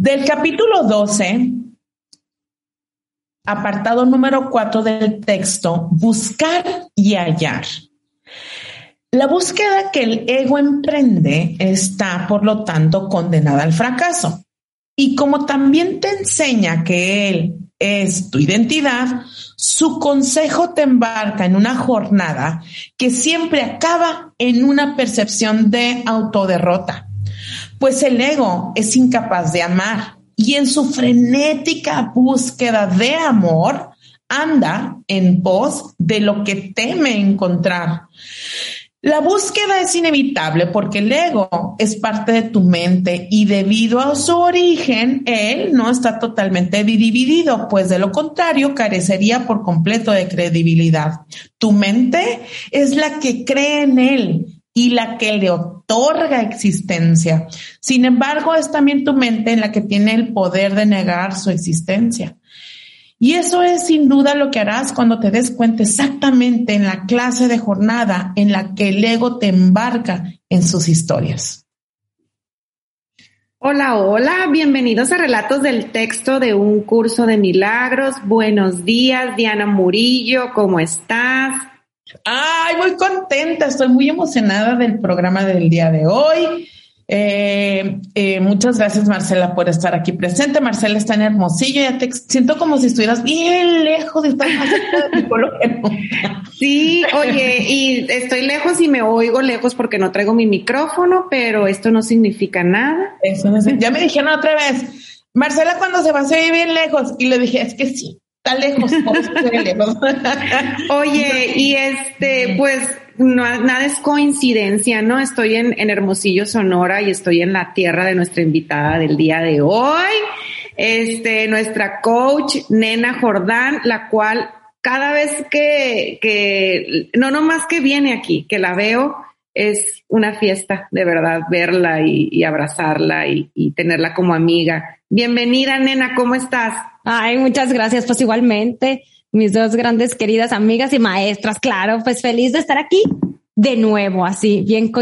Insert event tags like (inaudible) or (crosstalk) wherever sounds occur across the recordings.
Del capítulo 12, apartado número 4 del texto, buscar y hallar. La búsqueda que el ego emprende está, por lo tanto, condenada al fracaso. Y como también te enseña que él es tu identidad, su consejo te embarca en una jornada que siempre acaba en una percepción de autoderrota pues el ego es incapaz de amar y en su frenética búsqueda de amor anda en pos de lo que teme encontrar. La búsqueda es inevitable porque el ego es parte de tu mente y debido a su origen, él no está totalmente dividido, pues de lo contrario carecería por completo de credibilidad. Tu mente es la que cree en él y la que le otorga existencia. Sin embargo, es también tu mente en la que tiene el poder de negar su existencia. Y eso es sin duda lo que harás cuando te des cuenta exactamente en la clase de jornada en la que el ego te embarca en sus historias. Hola, hola, bienvenidos a Relatos del Texto de un curso de milagros. Buenos días, Diana Murillo, ¿cómo estás? Ay, muy contenta, estoy muy emocionada del programa del día de hoy. Eh, eh, muchas gracias, Marcela, por estar aquí presente. Marcela está en Hermosillo. Ya te siento como si estuvieras bien lejos de estar más (laughs) Sí, oye, y estoy lejos y me oigo lejos porque no traigo mi micrófono, pero esto no significa nada. Eso no ya me dijeron otra vez, Marcela, cuando se va, se ve bien lejos. Y le dije, es que sí, lejos, lejos. (laughs) Oye, y este, pues nada es coincidencia, ¿no? Estoy en, en Hermosillo, Sonora, y estoy en la tierra de nuestra invitada del día de hoy. Este, nuestra coach, Nena Jordán, la cual cada vez que, que, no nomás que viene aquí, que la veo, es una fiesta, de verdad, verla y, abrazarla y, y tenerla como amiga. Bienvenida, nena, ¿cómo estás? Ay, muchas gracias, pues igualmente, mis dos grandes queridas amigas y maestras, claro, pues feliz de estar aquí de nuevo, así, bien,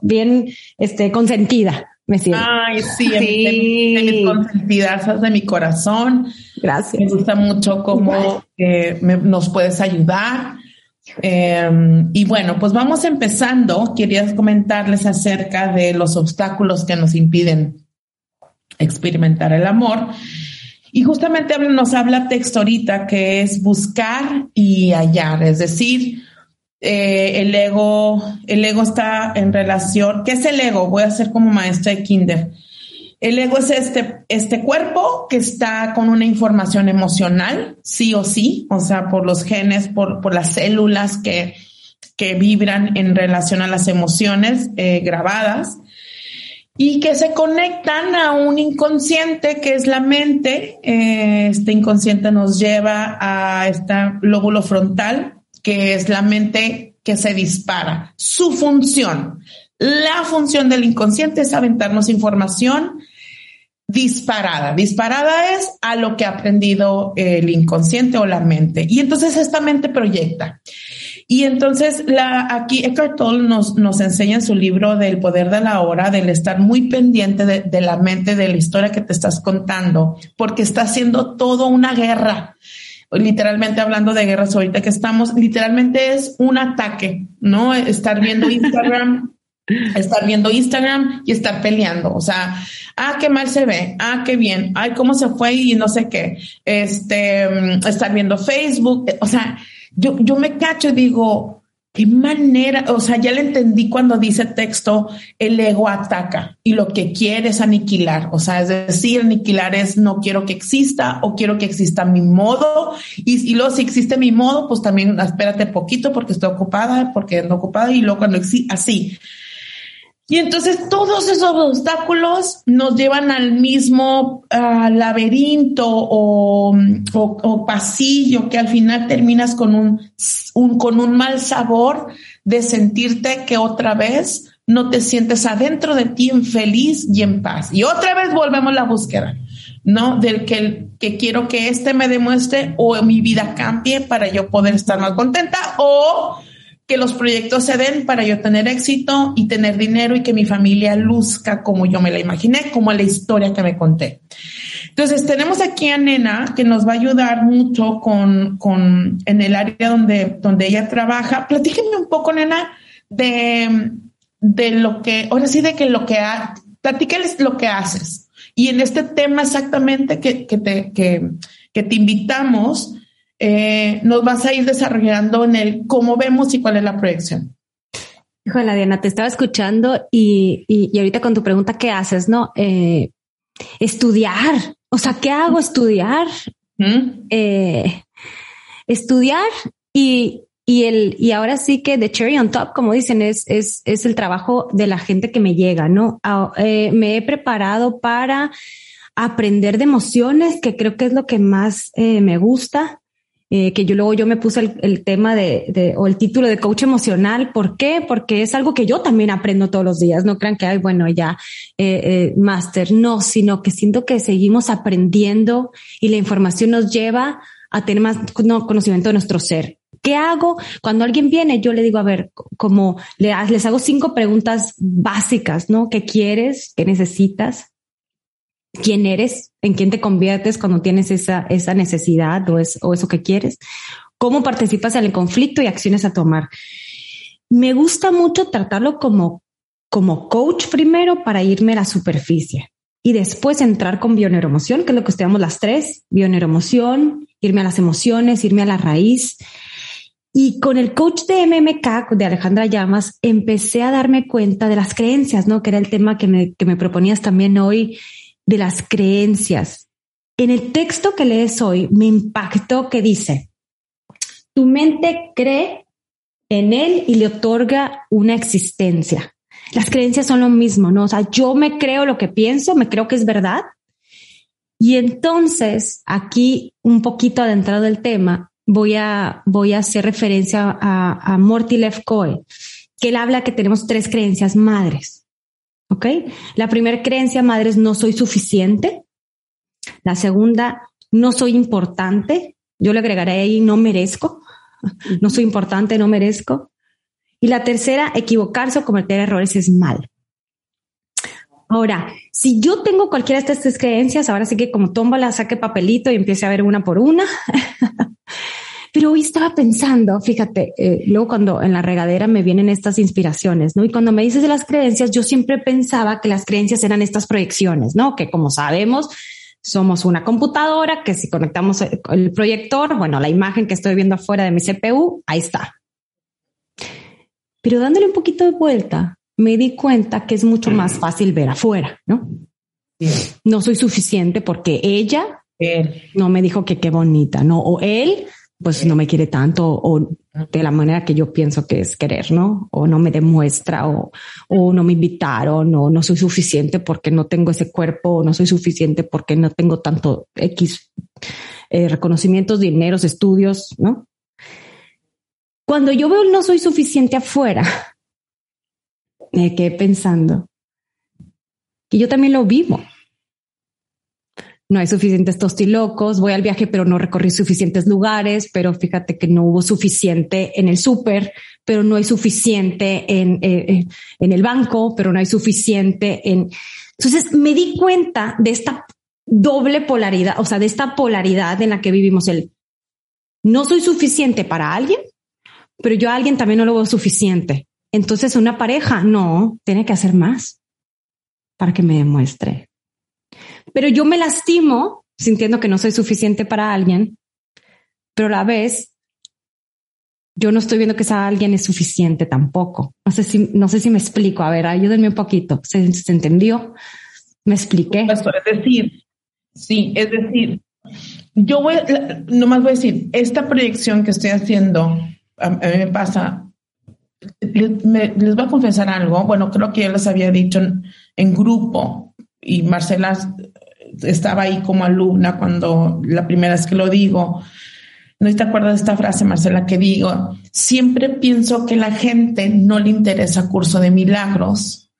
bien, este, consentida. Me siento. Ay, sí, sí. De, mis consentidas de mi corazón. Gracias. Me gusta mucho cómo eh, nos puedes ayudar. Em, y bueno, pues vamos empezando. Quería comentarles acerca de los obstáculos que nos impiden experimentar el amor. Y justamente nos habla texto ahorita que es buscar y hallar, es decir, eh, el ego, el ego está en relación, ¿qué es el ego? Voy a ser como maestra de kinder. El ego es este, este cuerpo que está con una información emocional, sí o sí, o sea, por los genes, por, por las células que, que vibran en relación a las emociones eh, grabadas y que se conectan a un inconsciente que es la mente. Eh, este inconsciente nos lleva a este lóbulo frontal, que es la mente que se dispara. Su función, la función del inconsciente es aventarnos información disparada. Disparada es a lo que ha aprendido el inconsciente o la mente. Y entonces esta mente proyecta. Y entonces la, aquí Eckhart Tolle nos, nos enseña en su libro del poder de la hora, del estar muy pendiente de, de la mente, de la historia que te estás contando, porque está haciendo todo una guerra literalmente hablando de guerras ahorita que estamos, literalmente es un ataque, ¿no? Estar viendo Instagram, (laughs) estar viendo Instagram y estar peleando, o sea, ah, qué mal se ve, ah, qué bien, ay, cómo se fue y no sé qué, este, mm, estar viendo Facebook, o sea, yo, yo me cacho y digo, qué manera, o sea, ya le entendí cuando dice texto, el ego ataca y lo que quiere es aniquilar, o sea, es decir, aniquilar es no quiero que exista o quiero que exista mi modo y, y luego si existe mi modo, pues también espérate poquito porque estoy ocupada, porque ando ocupada y luego cuando existe, así. Y entonces todos esos obstáculos nos llevan al mismo laberinto o, pasillo que al final terminas con un, con un mal sabor de sentirte que otra vez no te sientes adentro de ti en feliz y en paz. Y otra vez volvemos a la búsqueda, ¿no? Del que, que quiero que este me demuestre o mi vida cambie para yo poder estar más contenta o que los proyectos se den para yo tener éxito y tener dinero y que mi familia luzca como yo me la imaginé, como la historia que me conté. Entonces, tenemos aquí a Nena que nos va a ayudar mucho con, con en el área donde, donde ella trabaja. Platíqueme un poco, Nena, de, de lo que, ahora sí, de que lo que, ha, platícales lo que haces. Y en este tema exactamente que, que, te, que te invitamos, eh, nos vas a ir desarrollando en el cómo vemos y cuál es la proyección. Híjole, Diana, te estaba escuchando y, y, ahorita con tu pregunta, ¿qué haces? No, eh, estudiar. O sea, ¿qué hago? Estudiar. Eh, estudiar y, y el, y ahora sí que the cherry on top, como dicen, es, es, es el trabajo de la gente que me llega, ¿no? Ah, me he preparado para aprender de emociones, que creo que es lo que más me gusta. Eh, que yo luego yo me puse el, tema de, o el título de coach emocional. ¿Por qué? Porque es algo que yo también aprendo todos los días. No crean que hay, bueno, ya eh, eh, máster. No, sino que siento que seguimos aprendiendo y la información nos lleva a tener más conocimiento de nuestro ser. ¿Qué hago? Cuando alguien viene, yo le digo, a ver, como les hago cinco preguntas básicas, ¿no? ¿Qué quieres? ¿Qué necesitas? Quién eres, en quién te conviertes cuando tienes esa, esa necesidad o, es, o eso que quieres, cómo participas en el conflicto y acciones a tomar. Me gusta mucho tratarlo como, como coach primero para irme a la superficie y después entrar con bioneuroemoción, que es lo que estudiamos las tres, bioneuroemoción, irme a las emociones, irme a la raíz. Y con el coach de MMK, de Alejandra Llamas, empecé a darme cuenta de las creencias, ¿no? Que era el tema que me, que me proponías también hoy de las creencias. En el texto que lees hoy me impactó que dice, tu mente cree en él y le otorga una existencia. Las creencias son lo mismo, ¿no? O sea, yo me creo lo que pienso, me creo que es verdad. Y entonces, aquí un poquito adentrado del tema, voy a, voy a hacer referencia a, a Morty Lefkoe, que él habla que tenemos tres creencias madres. ¿Ok? La primera creencia, madre, es no soy suficiente. La segunda, no soy importante. Yo le agregaré ahí no merezco. No soy importante, no merezco. Y la tercera, equivocarse o cometer errores es mal. Ahora, si yo tengo cualquiera de estas creencias, ahora sí que como tómala, saque papelito y empiece a ver una por una. (laughs) Pero hoy estaba pensando, fíjate, eh, luego cuando en la regadera me vienen estas inspiraciones, ¿no? Y cuando me dices de las creencias, yo siempre pensaba que las creencias eran estas proyecciones, ¿no? Que como sabemos, somos una computadora que si conectamos el proyector, bueno, la imagen que estoy viendo afuera de mi CPU, ahí está. Pero dándole un poquito de vuelta, me di cuenta que es mucho más fácil ver afuera, ¿no? No soy suficiente porque ella no me dijo que qué bonita, ¿no? O él pues no me quiere tanto o de la manera que yo pienso que es querer, ¿no? O no me demuestra o, o no me invitaron o no soy suficiente porque no tengo ese cuerpo o no soy suficiente porque no tengo tanto X eh, reconocimientos, dineros, estudios, ¿no? Cuando yo veo no soy suficiente afuera, (laughs) me quedé pensando que yo también lo vivo no hay suficientes tostilocos, voy al viaje pero no recorrí suficientes lugares, pero fíjate que no hubo suficiente en el súper, pero no hay suficiente en, eh, eh, en el banco, pero no hay suficiente en... Entonces me di cuenta de esta doble polaridad, o sea, de esta polaridad en la que vivimos el no soy suficiente para alguien, pero yo a alguien también no lo veo suficiente. Entonces una pareja no tiene que hacer más para que me demuestre pero yo me lastimo sintiendo que no soy suficiente para alguien, pero a la vez yo no estoy viendo que esa alguien es suficiente tampoco. No sé si, no sé si me explico. A ver, ayúdenme un poquito. ¿Se, entendió? ¿Me expliqué? Es decir, sí, es decir, yo voy, nomás voy a decir, esta proyección que estoy haciendo, a, mí me pasa, les, les, voy a confesar algo, bueno, creo que ya les había dicho en grupo y Marcela estaba ahí como alumna cuando la primera vez que lo digo, ¿No te acuerdas de esta frase, Marcela, que digo? Siempre pienso que la gente no le interesa curso de milagros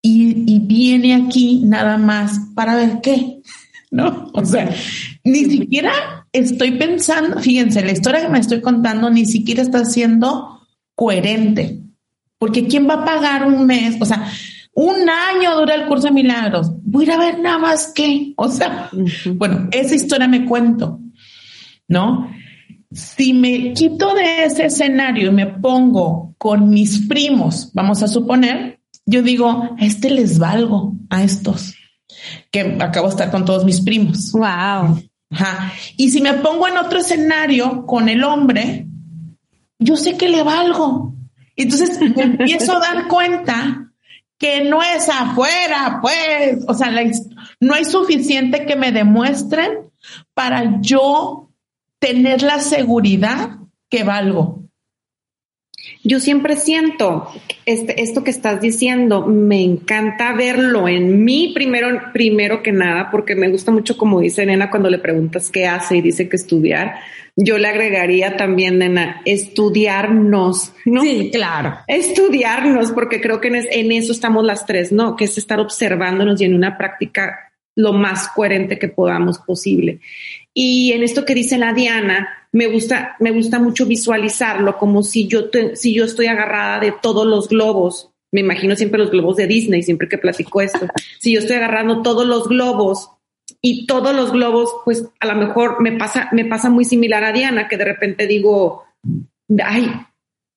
y, y viene aquí nada más para ver qué, (laughs) ¿no? O sea, ni siquiera estoy pensando, fíjense, la historia que me estoy contando ni siquiera está siendo coherente, porque ¿quién va a pagar un mes? O sea, un año dura el curso de milagros. Voy a ir a ver nada más que, o sea, bueno, esa historia me cuento, ¿no? Si me quito de ese escenario y me pongo con mis primos, vamos a suponer, yo digo, a este les valgo, a estos, que acabo de estar con todos mis primos. Wow. Ajá. Y si me pongo en otro escenario con el hombre, yo sé que le valgo. Entonces me (laughs) empiezo a dar cuenta que no es afuera, pues, o sea, no hay suficiente que me demuestren para yo tener la seguridad que valgo. Yo siempre siento este, esto que estás diciendo, me encanta verlo en mí primero, primero que nada, porque me gusta mucho como dice Nena cuando le preguntas qué hace y dice que estudiar. Yo le agregaría también, Nena, estudiarnos, ¿no? Sí, claro. Estudiarnos, porque creo que en, en eso estamos las tres, ¿no? Que es estar observándonos y en una práctica lo más coherente que podamos posible. Y en esto que dice la Diana, me gusta, me gusta mucho visualizarlo como si yo, si yo estoy agarrada de todos los globos. Me imagino siempre los globos de Disney, siempre que platico esto. (laughs) Si yo estoy agarrando todos los globos y todos los globos, pues a lo mejor me pasa, me pasa muy similar a Diana, que de repente digo, ay,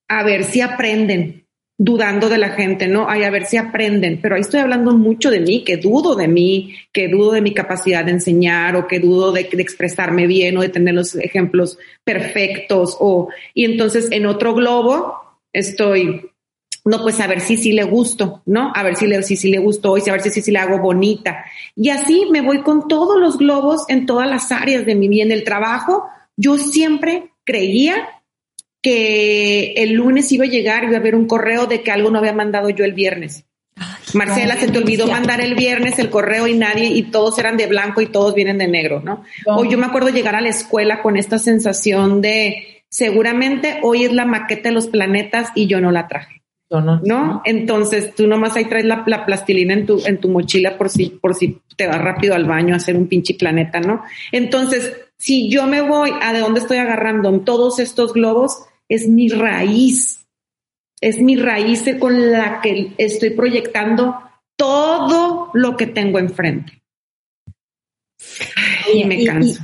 a ver si aprenden, dudando de la gente, ¿no? Ay, a ver si aprenden, pero ahí estoy hablando mucho de mí, que dudo de mí, que dudo de mi capacidad de enseñar o que dudo de, de, expresarme bien o de tener los ejemplos perfectos o, y entonces en otro globo estoy, no, pues a ver si sí le gusto, ¿no? A ver si le, si, si le gustó y a ver si sí si le hago bonita. Y así me voy con todos los globos en todas las áreas de mi vida. En el trabajo, yo siempre creía que el lunes iba a llegar y iba a haber un correo de que algo no había mandado yo el viernes. Marcela, se te olvidó mandar el viernes el correo y nadie, y todos eran de blanco y todos vienen de negro, ¿no? O yo me acuerdo llegar a la escuela con esta sensación de seguramente hoy es la maqueta de los planetas y yo no la traje. No, no, Entonces tú nomás ahí traes la, la, plastilina en tu, en tu mochila por si, por si te vas rápido al baño a hacer un pinche planeta, ¿no? Entonces, si yo me voy a de dónde estoy agarrando en todos estos globos, es mi raíz, es mi raíz con la que estoy proyectando todo lo que tengo enfrente. Y me canso.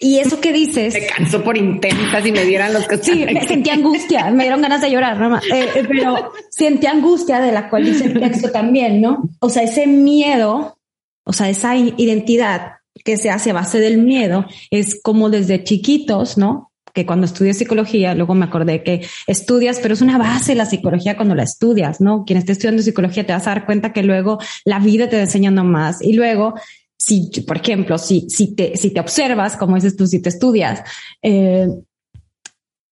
Y, eso que dices. Me canso por intensas y me dieran los que Sí, (laughs) me sentí angustia, me dieron ganas de llorar, mamá. Eh, eh, pero sentí angustia de la cual dice el texto también, ¿no? O sea, ese miedo, o sea, esa identidad que se hace a base del miedo es como desde chiquitos, ¿no? Que cuando estudié psicología, luego me acordé que estudias, pero es una base la psicología cuando la estudias, ¿no? Quien esté estudiando psicología te vas a dar cuenta que luego la vida te va enseñando más y luego si, por ejemplo, si, si te, si te observas, como dices tú, si te estudias, eh,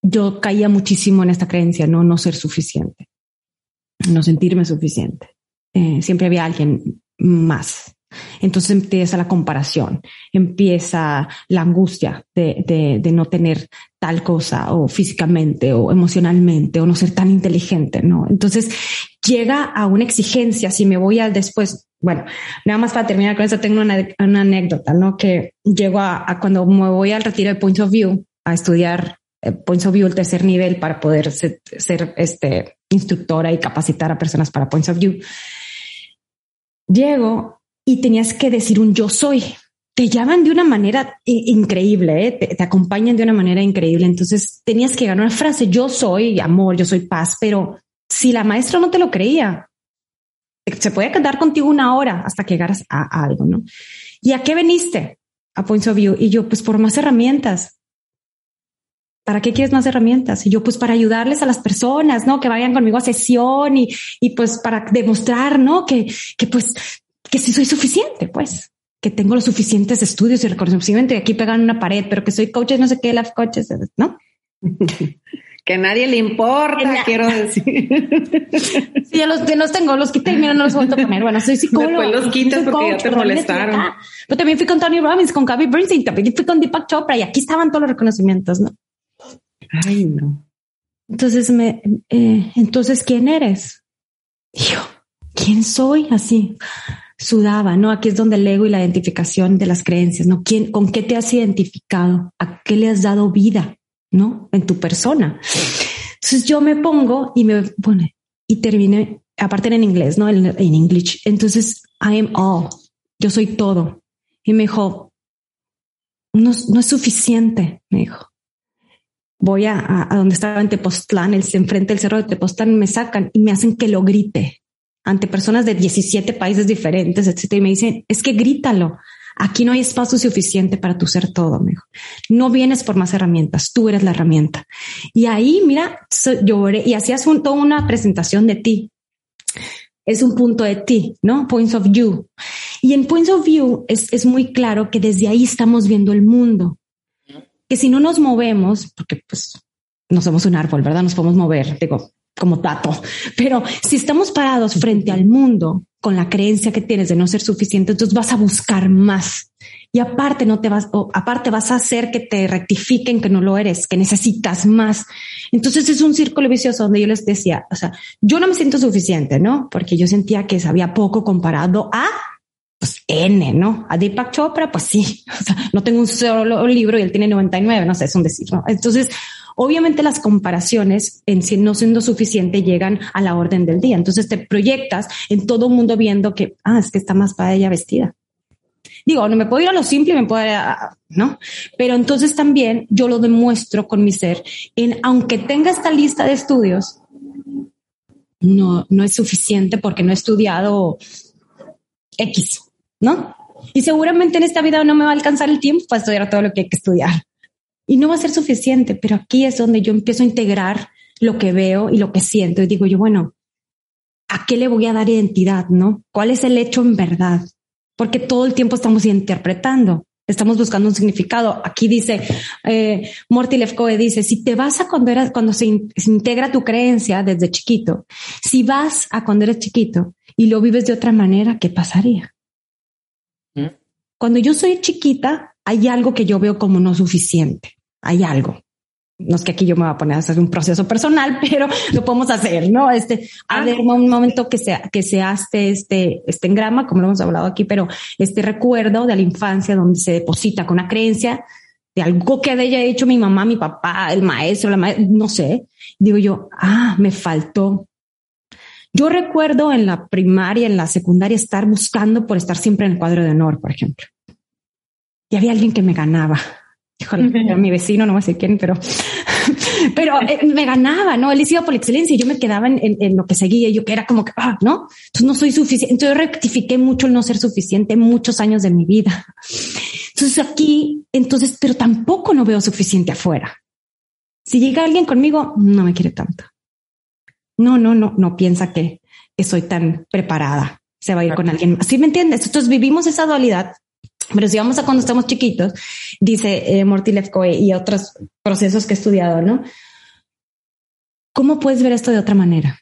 yo caía muchísimo en esta creencia, no, no ser suficiente, no sentirme suficiente. Eh, siempre había alguien más. Entonces empieza la comparación, empieza la angustia de, de, no tener tal cosa o físicamente o emocionalmente o no ser tan inteligente, ¿no? Entonces llega a una exigencia, si me voy al después, bueno, nada más para terminar con eso, tengo una, una anécdota, ¿no? Que llego a, cuando me voy al retiro de Points of View a estudiar eh, Points of View el tercer nivel para poder ser, ser este, instructora y capacitar a personas para Points of View. Llego y tenías que decir un yo soy. Te llaman de una manera increíble, ¿eh? te, acompañan de una manera increíble. Entonces tenías que ganar una frase, yo soy amor, yo soy paz, pero si la maestra no te lo creía, se puede quedar contigo una hora hasta que llegaras a, a algo, ¿no? ¿Y a qué veniste? A Points of View. Y yo, pues por más herramientas ¿para qué quieres más herramientas? Y yo, pues para ayudarles a las personas, ¿no? Que vayan conmigo a sesión y, y pues para demostrar, ¿no? Que, que pues, que sí soy suficiente, pues, que tengo los suficientes estudios y reconocimiento y aquí pegan una pared, pero que soy coach, no sé qué, life coaches, ¿no? (laughs) que a nadie le importa, quiero decir. (laughs) Sí, ya los, los tengo, los quité y mira, no los vuelto a poner. Bueno, soy psicólogo. Después los quitas porque ya te molestaron. pero también fui con Tony Robbins, con Gabby Bernstein, también fui con Deepak Chopra y aquí estaban todos los reconocimientos, ¿no? Ay, no. Entonces me, eh, entonces, ¿quién eres? yo, ¿quién soy? Así sudaba, ¿no? Aquí es donde el ego y la identificación de las creencias, ¿no? ¿Quién, con qué te has identificado? ¿A qué le has dado vida? ¿no? En tu persona. Entonces yo me pongo y me pone y terminé, aparte en inglés, ¿no? En, en English. Entonces, I am all. Yo soy todo. Y me dijo, no, no es suficiente, me dijo. Voy a, a, donde estaba en Tepoztlán, el, enfrente del cerro de Tepoztlán, me sacan y me hacen que lo grite ante personas de 17 países diferentes, etcétera. Y me dicen, es que grítalo. Aquí no hay espacio suficiente para tu ser todo, mejor. No vienes por más herramientas, tú eres la herramienta. Y ahí, mira, lloré y hacías un, toda una presentación de ti. Es un punto de ti, ¿no? Points of view. Y en Points of View es, es muy claro que desde ahí estamos viendo el mundo. Que si no nos movemos, porque pues no somos un árbol, ¿verdad? Nos podemos mover, digo, como tato. Pero si estamos parados frente al mundo con la creencia que tienes de no ser suficiente, entonces vas a buscar más. Y aparte no te vas, o aparte vas a hacer que te rectifiquen que no lo eres, que necesitas más. Entonces es un círculo vicioso donde yo les decía, o sea, yo no me siento suficiente, ¿no? Porque yo sentía que sabía poco comparado a pues N, ¿no? A Deepak Chopra, pues sí, (laughs) o sea, no tengo un solo libro y él tiene 99, no sé, es un decir, ¿no? Entonces, Obviamente las comparaciones en sí no siendo suficiente llegan a la orden del día. Entonces te proyectas en todo el mundo viendo que, ah, es que está más para ella vestida. Digo, no me puedo ir a lo simple, me puedo ir ¿no? Pero entonces también yo lo demuestro con mi ser en, aunque tenga esta lista de estudios, no, no es suficiente porque no he estudiado X, ¿no? Y seguramente en esta vida no me va a alcanzar el tiempo para estudiar todo lo que hay que estudiar y no va a ser suficiente, pero aquí es donde yo empiezo a integrar lo que veo y lo que siento y digo yo, bueno, ¿a qué le voy a dar identidad? ¿No? ¿Cuál es el hecho en verdad? Porque todo el tiempo estamos interpretando, estamos buscando un significado. Aquí dice, eh, Morty Lefkoe dice, si te vas a cuando eras, cuando se, se integra tu creencia desde chiquito, si vas a cuando eres chiquito y lo vives de otra manera, ¿qué pasaría? ¿Mm? Cuando yo soy chiquita, hay algo que yo veo como no suficiente hay algo. No es que aquí yo me voy a poner a hacer un proceso personal, (laughs) pero lo podemos hacer, ¿no? Este, a ver, un momento que sea, que sea este, este, este engrama, como lo hemos hablado aquí, pero este recuerdo de la infancia donde se deposita con una creencia de algo que haya hecho mi mamá, mi papá, el maestro, la maestra, no sé. Digo yo, ah, me faltó. Yo recuerdo en la primaria, en la secundaria, estar buscando por estar siempre en el cuadro de honor, por ejemplo. Y había alguien que me ganaba Híjole, mi vecino, no sé quién, pero, (laughs) pero eh, me ganaba, ¿no? Él iba por la excelencia y yo me quedaba en, en, lo que seguía, yo que era como que, ah, ¿no? Entonces no soy suficiente. Entonces yo rectifiqué mucho el no ser suficiente muchos años de mi vida. Entonces aquí, entonces, pero tampoco no veo suficiente afuera. Si llega alguien conmigo, no me quiere tanto. No, no, no, no piensa que, que soy tan preparada. Se va a ir con alguien más. ¿Sí me entiendes? Entonces vivimos esa dualidad pero si vamos a cuando estamos chiquitos, dice eh, Morty Lefkoe y otros procesos que he estudiado, ¿no? ¿Cómo puedes ver esto de otra manera?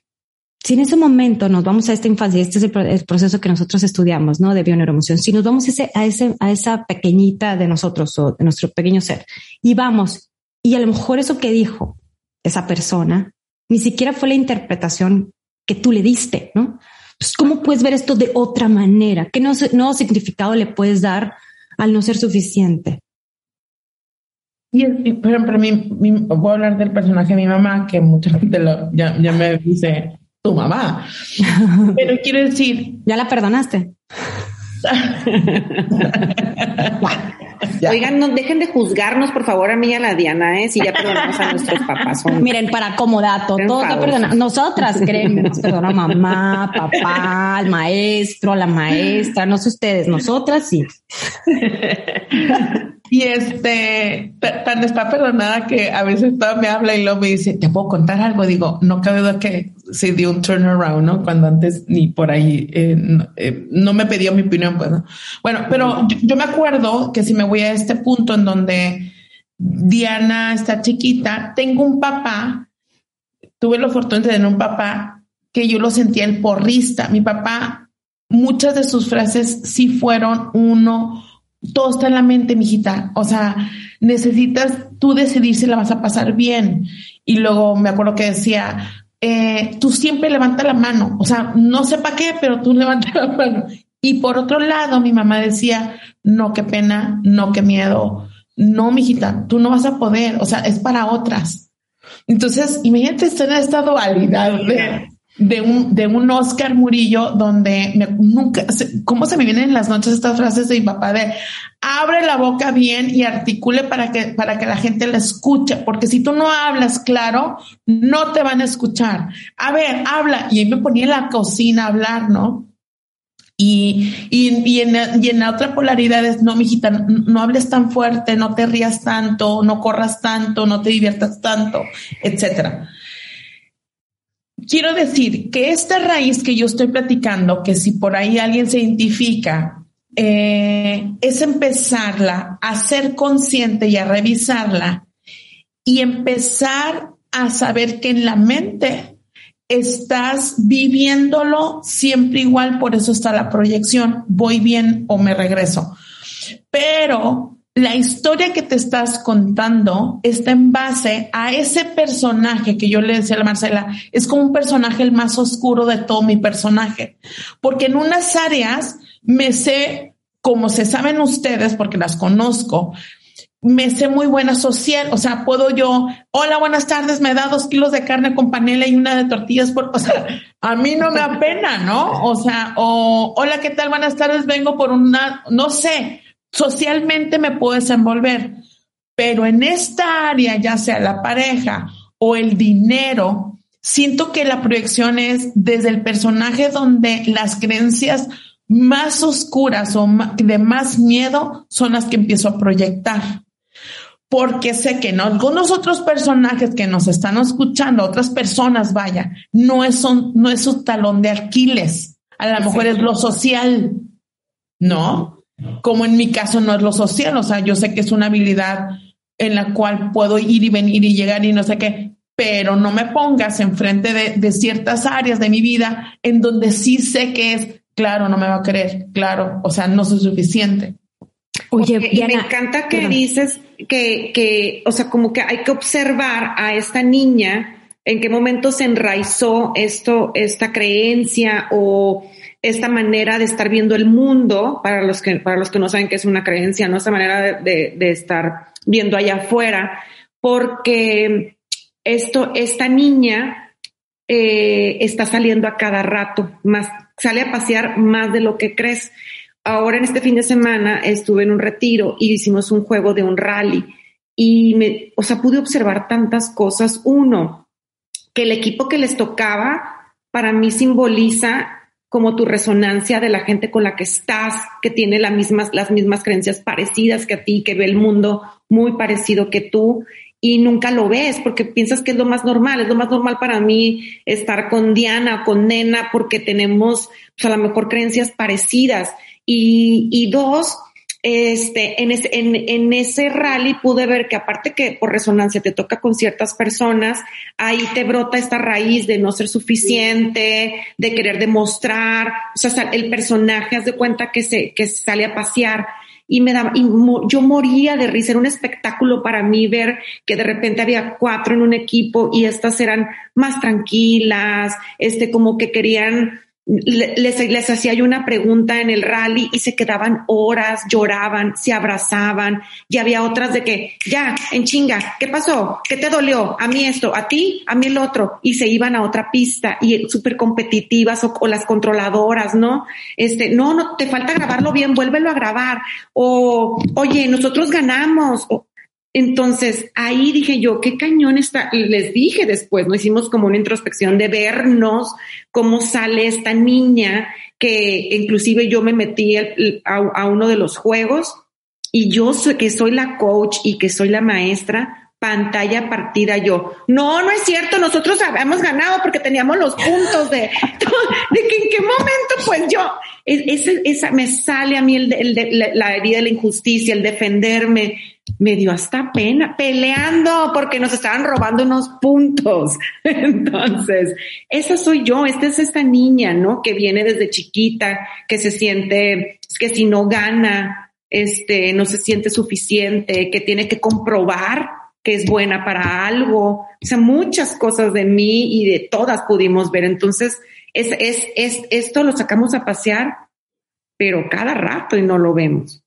Si en ese momento nos vamos a esta infancia, este es el, proceso que nosotros estudiamos, ¿no? De bioneuroemoción. Si nos vamos a, ese, a, ese, a esa pequeñita de nosotros o de nuestro pequeño ser y vamos, y a lo mejor eso que dijo esa persona ni siquiera fue la interpretación que tú le diste, ¿no? Pues, ¿Cómo puedes ver esto de otra manera? ¿Qué nuevo significado le puedes dar al no ser suficiente? Y, por ejemplo, mi, voy a hablar del personaje de mi mamá, que mucha gente (laughs) lo, ya, ya me dice, tu mamá. (laughs) Pero quiero decir... ¿Ya la perdonaste? (laughs) Oigan, no dejen de juzgarnos, por favor, a mí y a la Diana, ¿eh? Si ya perdonamos a nuestros papás. Miren, para acomodato, todo. Nosotras, créeme, nos perdona mamá, papá, el maestro, la maestra, no sé ustedes, nosotras sí. (laughs) Y este, tan está perdonada que a veces todo me habla y luego me dice, ¿te puedo contar algo? Digo, no cabe duda que se dio un turnaround, ¿no? Cuando antes ni por ahí eh, eh, no, me pidió mi opinión, pues, Bueno, pero yo, me acuerdo que si me voy a este punto en donde Diana está chiquita, tengo un papá, tuve la fortuna de tener un papá que yo lo sentía el porrista. Mi papá, muchas de sus frases sí fueron uno, todo está en la mente, mijita. O sea, necesitas tú decidir si la vas a pasar bien. Y luego me acuerdo que decía, eh, tú siempre levanta la mano. O sea, no sé para qué, pero tú (laughs) levanta la mano. Y por otro lado, mi mamá decía, no, qué pena, no, qué miedo. No, mijita, tú no vas a poder. O sea, es para otras. Entonces, imagínate estar en esta dualidad de de un, de un Oscar Murillo donde nunca, ¿cómo se me vienen en las noches estas frases de mi papá de abre la boca bien y articule para que, para que la gente la escuche? Porque si tú no hablas claro, no te van a escuchar. A ver, habla. Y ahí me ponía en la cocina a hablar, ¿no? Y, y, y, en, y en la otra polaridad es, no, mijita, no, no hables tan fuerte, no te rías tanto, no corras tanto, no te diviertas tanto, etcétera quiero decir que esta raíz que yo estoy platicando, que si por ahí alguien se identifica, eh, es empezarla a ser consciente y a revisarla y empezar a saber que en la mente estás viviéndolo siempre igual, por eso está la proyección, voy bien o me regreso. Pero la historia que te estás contando está en base a ese personaje que yo le decía a la Marcela, es como un personaje el más oscuro de todo mi personaje, porque en unas áreas me sé, como se saben ustedes, porque las conozco, me sé muy buena social, o sea, puedo yo, hola, buenas tardes, me da dos kilos de carne con panela y una de tortillas por, o sea, a mí no me apena, ¿no? O sea, o, hola, ¿qué tal? Buenas tardes, vengo por una, no sé, socialmente me puedo desenvolver, pero en esta área, ya sea la pareja o el dinero, siento que la proyección es desde el personaje donde las creencias más oscuras o de más miedo son las que empiezo a proyectar. Porque sé que en algunos otros personajes que nos están escuchando, otras personas, vaya, no es, no es su talón de Aquiles. A lo mejor es lo social, ¿no? Como en mi caso no es lo social, o sea, yo sé que es una habilidad en la cual puedo ir y venir y llegar y no sé qué, pero no me pongas enfrente de, de ciertas áreas de mi vida en donde sí sé que es, claro, no me va a querer, claro, o sea, no soy suficiente. Oye, me encanta que dices que, que, o sea, como que hay que observar a esta niña en qué momento se enraizó esto, esta creencia o esta manera de estar viendo el mundo, para los que, para los que no saben qué es una creencia, ¿no? Esta manera de, de, estar viendo allá afuera, porque esto, esta niña eh, está saliendo a cada rato, más, sale a pasear más de lo que crees. Ahora en este fin de semana estuve en un retiro y hicimos un juego de un rally y me, o sea, pude observar tantas cosas. Uno, que el equipo que les tocaba para mí simboliza como tu resonancia de la gente con la que estás, que tiene las mismas, las mismas creencias parecidas que a ti, que ve el mundo muy parecido que tú y nunca lo ves porque piensas que es lo más normal, es lo más normal para mí estar con Diana, con Nena, porque tenemos pues, a lo mejor creencias parecidas. Y, y dos, este, en, ese, en, ese rally pude ver que aparte que por resonancia te toca con ciertas personas, ahí te brota esta raíz de no ser suficiente, de querer demostrar, o sea, el personaje, haz de cuenta que se, que sale a pasear y me daba, y yo moría de risa, era un espectáculo para mí ver que de repente había cuatro en un equipo y estas eran más tranquilas, este, como que querían les, les hacía yo una pregunta en el rally y se quedaban horas, lloraban, se abrazaban y había otras de que, ya, en chinga, ¿qué pasó? ¿Qué te dolió? A mí esto, a ti, a mí el otro. Y se iban a otra pista y súper competitivas o, las controladoras, ¿no? Este, no, no, te falta grabarlo bien, vuélvelo a grabar. O, oye, nosotros ganamos. O, entonces ahí dije yo, qué cañón está, les dije después, no hicimos como una introspección de vernos cómo sale esta niña que inclusive yo me metí a, uno de los juegos y yo soy que soy la coach y que soy la maestra, pantalla partida yo. No, no es cierto, nosotros habíamos ganado porque teníamos los puntos de, (laughs) de que en qué momento pues yo, esa, esa me sale a mí el, la herida de la injusticia, el defenderme, me dio hasta pena peleando porque nos estaban robando unos puntos. (laughs) Entonces, esa soy yo, esta es esta niña, ¿no? Que viene desde chiquita, que se siente, que si no gana, este, no se siente suficiente, que tiene que comprobar que es buena para algo. O sea, muchas cosas de mí y de todas pudimos ver. Entonces, es, es, es, esto lo sacamos a pasear, pero cada rato y no lo vemos.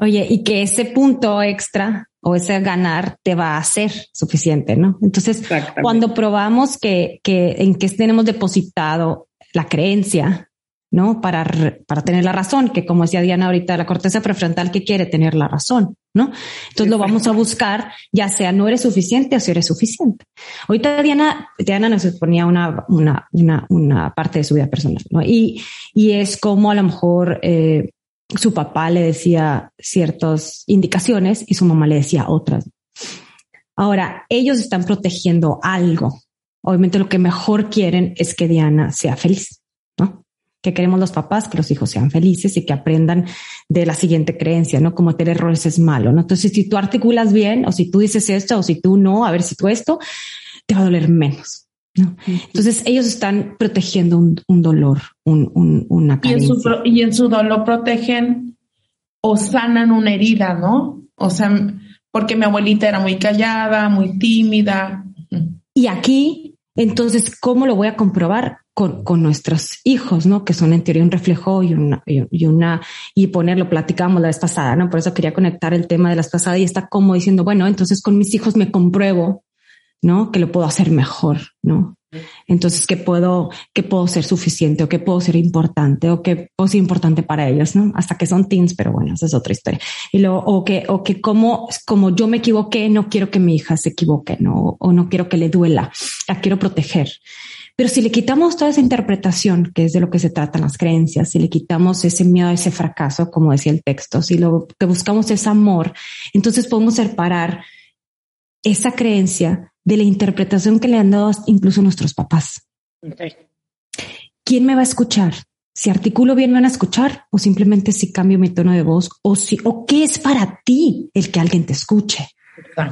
Oye, y que ese punto extra o ese ganar te va a ser suficiente, ¿no? Entonces, cuando probamos que, que en qué tenemos depositado la creencia, ¿no? Para, para tener la razón, que como decía Diana ahorita, la corteza prefrontal que quiere tener la razón, ¿no? Entonces lo vamos a buscar, ya sea no eres suficiente o si eres suficiente. Ahorita Diana, Diana nos exponía una, una, una, una parte de su vida personal, ¿no? Y, y es como a lo mejor, eh, su papá le decía ciertas indicaciones y su mamá le decía otras. Ahora, ellos están protegiendo algo. Obviamente lo que mejor quieren es que Diana sea feliz, ¿no? Que queremos los papás que los hijos sean felices y que aprendan de la siguiente creencia, ¿no? Como tener errores es malo, ¿no? Entonces, si tú articulas bien o si tú dices esto o si tú no, a ver si tú esto, te va a doler menos. Entonces ellos están protegiendo un, dolor, un, una carencia. Y en, su, y en su dolor protegen o sanan una herida, ¿no? O sea, porque mi abuelita era muy callada, muy tímida. Y aquí, entonces, ¿cómo lo voy a comprobar? Con, con nuestros hijos, ¿no? Que son en teoría un reflejo y una, y una, y ponerlo, platicamos la vez pasada, ¿no? Por eso quería conectar el tema de las pasadas y está como diciendo, bueno, entonces con mis hijos me compruebo ¿no? Que lo puedo hacer mejor, ¿no? Entonces, ¿qué puedo, qué puedo ser suficiente o qué puedo ser importante o qué puedo ser importante para ellos, ¿no? Hasta que son teens, pero bueno, esa es otra historia. Y luego, o que, o que como, como yo me equivoqué, no quiero que mi hija se equivoque, ¿no? O no quiero que le duela, la quiero proteger. Pero si le quitamos toda esa interpretación, que es de lo que se tratan las creencias, si le quitamos ese miedo a ese fracaso, como decía el texto, si lo que buscamos es amor, entonces podemos separar esa creencia de la interpretación que le han dado incluso nuestros papás. ¿Quién me va a escuchar? Si articulo bien, me van a escuchar o simplemente si cambio mi tono de voz o si, o qué es para ti el que alguien te escuche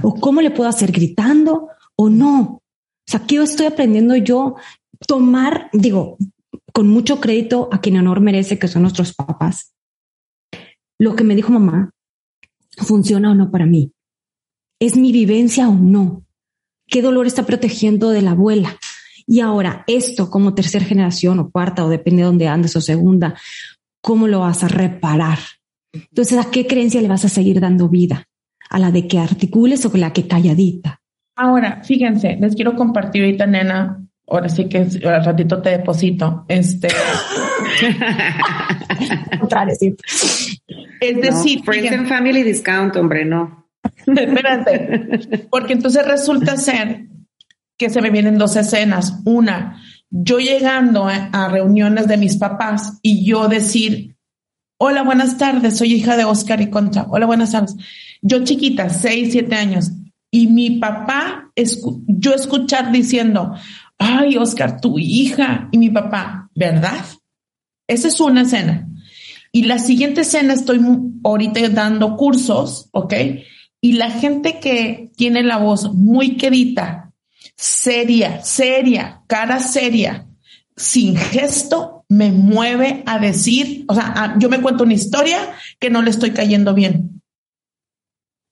o cómo le puedo hacer gritando o no. O sea, ¿qué estoy aprendiendo yo? Tomar, digo, con mucho crédito a quien honor merece, que son nuestros papás. Lo que me dijo mamá, ¿funciona o no para mí? ¿Es mi vivencia o no? Qué dolor está protegiendo de la abuela. Y ahora, esto como tercera generación o cuarta, o depende de dónde andes o segunda, ¿cómo lo vas a reparar? Entonces, ¿a qué creencia le vas a seguir dando vida? ¿A la de que articules o a la que calladita? Ahora, fíjense, les quiero compartir ahorita, nena. Ahora sí que al ratito te deposito. Este. (laughs) es decir, Friends and Family Discount, hombre, no. Espérate, porque entonces resulta ser que se me vienen dos escenas. Una, yo llegando a, reuniones de mis papás y yo decir, hola, buenas tardes, soy hija de Oscar y Concha. Hola, buenas tardes. Yo chiquita, seis, siete años, y mi papá, yo escuchar diciendo, ay, Oscar, tu hija, y mi papá, ¿verdad? Esa es una escena. Y la siguiente escena estoy ahorita dando cursos, ¿ok? Y la gente que tiene la voz muy quedita, seria, seria, cara seria, sin gesto, me mueve a decir, o sea, yo me cuento una historia que no le estoy cayendo bien.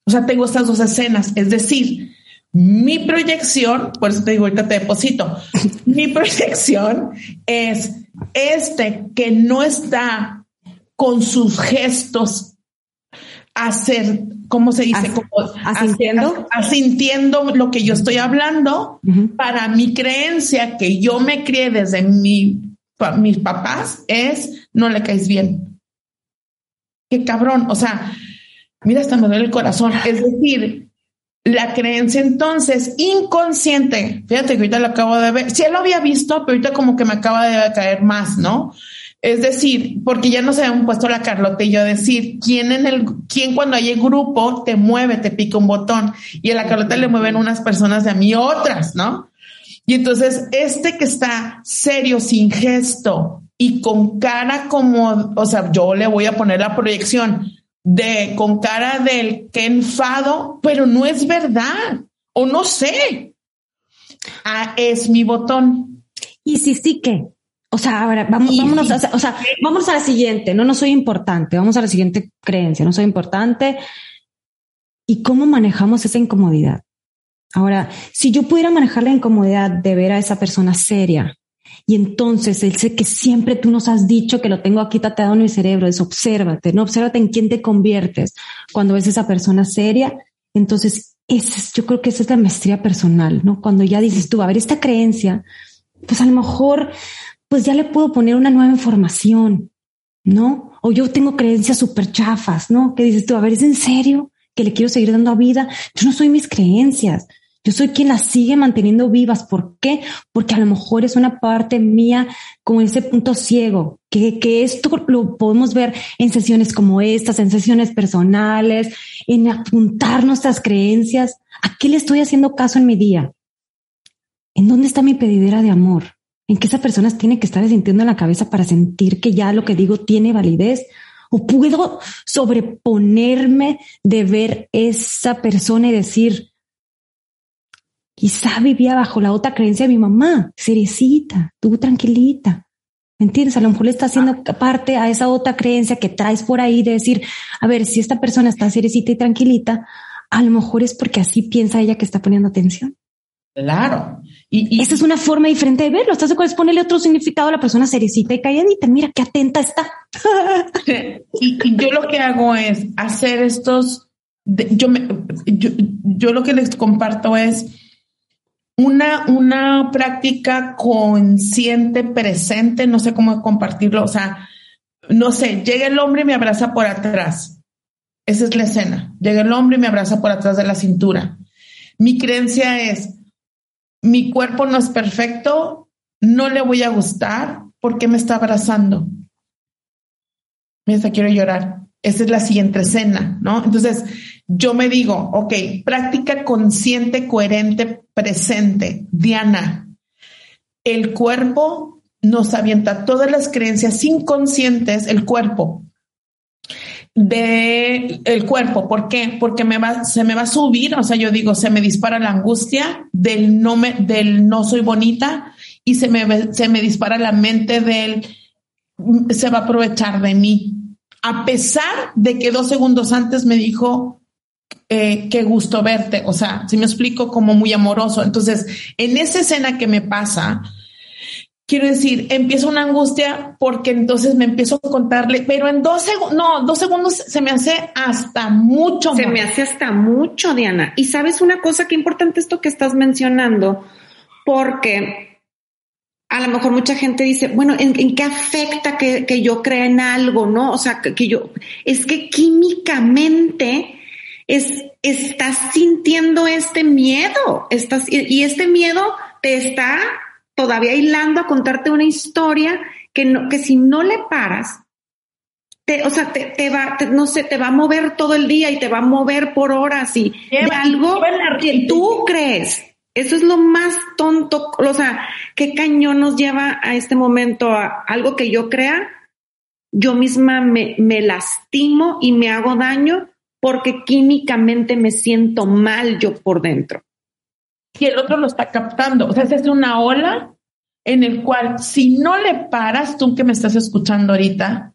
O sea, tengo estas dos escenas, es decir, mi proyección, por eso te digo, ahorita te deposito, (laughs) mi proyección es este que no está con sus gestos hacer ¿cómo se dice? asintiendo. asintiendo lo que yo estoy hablando para mi creencia que yo me crié desde mi, mis papás es no le caes bien. Qué cabrón. O sea, mira, hasta me duele el corazón. Es decir, la creencia entonces inconsciente, fíjate que ahorita lo acabo de ver, sí lo había visto, pero ahorita como que me acaba de caer más, ¿no? Es decir, porque ya nos habían puesto la Carlota y yo decir, ¿quién en el, quién cuando hay grupo te mueve, te pica un botón? Y a la Carlota le mueven unas personas de a mí otras, ¿no? Y entonces este que está serio, sin gesto y con cara como, o sea, yo le voy a poner la proyección de con cara del que enfado, pero no es verdad, o no sé. Ah, es mi botón. Y sí, sí que, o sea, ahora vamos, vámonos, a, o sea, vamos a la siguiente. No, no soy importante. Vamos a la siguiente creencia. No soy importante. ¿Y cómo manejamos esa incomodidad? Ahora, si yo pudiera manejar la incomodidad de ver a esa persona seria, y entonces él sé que siempre tú nos has dicho que lo tengo aquí tateado en mi cerebro, es obsérvate, no obsérvate en quién te conviertes cuando ves a esa persona seria. Entonces, ese yo creo que esa es la maestría personal, ¿no? Cuando ya dices tú, a ver, esta creencia, pues a lo mejor pues ya le puedo poner una nueva información, ¿no? O yo tengo creencias súper chafas, ¿no? Que dices tú, a ver, ¿es en serio que le quiero seguir dando a vida? Yo no soy mis creencias. Yo soy quien las sigue manteniendo vivas. ¿Por qué? Porque a lo mejor es una parte mía con ese punto ciego, que, que esto lo podemos ver en sesiones como estas, en sesiones personales, en apuntar nuestras creencias. ¿A qué le estoy haciendo caso en mi día? ¿En dónde está mi pedidera de amor? En que esa persona tiene que estar sintiendo en la cabeza para sentir que ya lo que digo tiene validez? ¿O puedo sobreponerme de ver esa persona y decir, quizá vivía bajo la otra creencia de mi mamá, cerecita, tú tranquilita? ¿Me entiendes? A lo mejor le está haciendo parte a esa otra creencia que traes por ahí de decir, a ver, si esta persona está cerecita y tranquilita, a lo mejor es porque así piensa ella que está poniendo atención. Claro. Y, esa es una forma diferente de verlo. ¿Estás de acuerdo? Es ponerle otro significado a la persona cerecita y calladita. Mira qué atenta está. y, yo lo que hago es hacer estos. yo, me, yo, lo que les comparto es una, una práctica consciente, presente. No sé cómo compartirlo. O sea, no sé, llega el hombre y me abraza por atrás. Esa es la escena. Llega el hombre y me abraza por atrás de la cintura. Mi creencia es mi cuerpo no es perfecto, no le voy a gustar porque me está abrazando. Mira, quiero llorar. Esa es la siguiente escena, ¿no? Entonces, yo me digo, ok, práctica consciente, coherente, presente. Diana, el cuerpo nos avienta todas las creencias inconscientes, el cuerpo, de el cuerpo. ¿Por qué? Porque me va, se me va a subir, o sea, yo digo, se me dispara la angustia del no me, del no soy bonita y se me, se me dispara la mente del se va a aprovechar de mí. A pesar de que dos segundos antes me dijo eh, qué gusto verte, o sea, si me explico como muy amoroso. Entonces, en esa escena que me pasa, Quiero decir, empieza una angustia porque entonces me empiezo a contarle, pero en dos segundos, no, dos segundos se me hace hasta mucho. Se me hace hasta mucho, Diana. Y sabes una cosa, qué importante esto que estás mencionando, porque a lo mejor mucha gente dice, bueno, ¿en, qué afecta que, que, yo crea en algo, no? O sea, que, que yo, es que químicamente es, estás sintiendo este miedo, estás, y este miedo te está todavía hilando a contarte una historia que, no, que si no le paras, te, o sea, te, te va, no sé, te va a mover todo el día y te va a mover por horas y de algo que tú crees. Eso es lo más tonto, o sea, qué cañón nos lleva a este momento a algo que yo crea, yo misma me, me lastimo y me hago daño porque químicamente me siento mal yo por dentro y el otro lo está captando. O sea, es una ola en el cual si no le paras, tú que me estás escuchando ahorita,